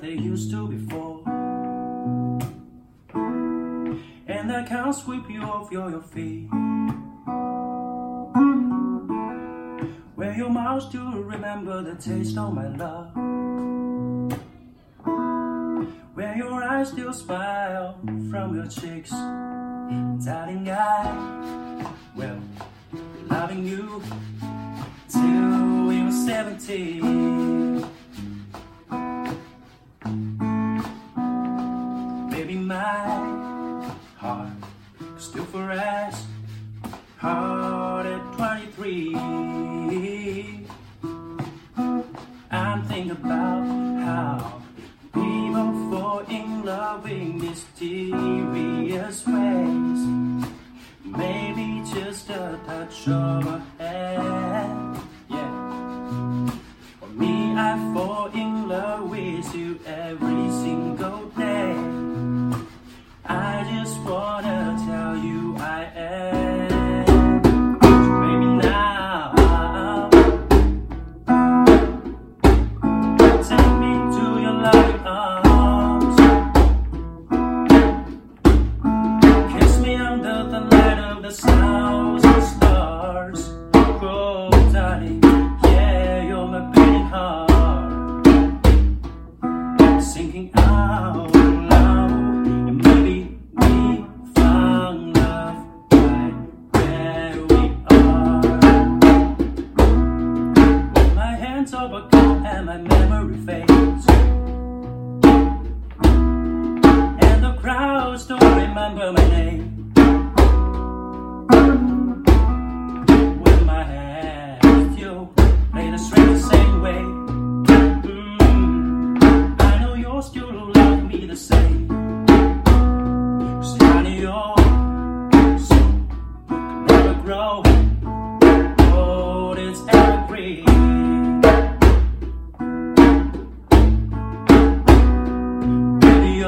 they used to before. And I can't sweep you off your, your feet. Where your mouth still remember the taste of my love. Where your eyes still smile from your cheeks. Darling, I will be loving you till we were 17. Hard at 23, I'm thinking about how people fall in love in mysterious ways. Maybe just a touch of a head, Yeah. For me, I fall in love with you every light of thousand stars. Yeah, you're my beating heart. Sinking out loud, and maybe we found love right where we are. My hands and my memory fades, and the crowds don't remember my name. Grow. It's evergreen. Baby,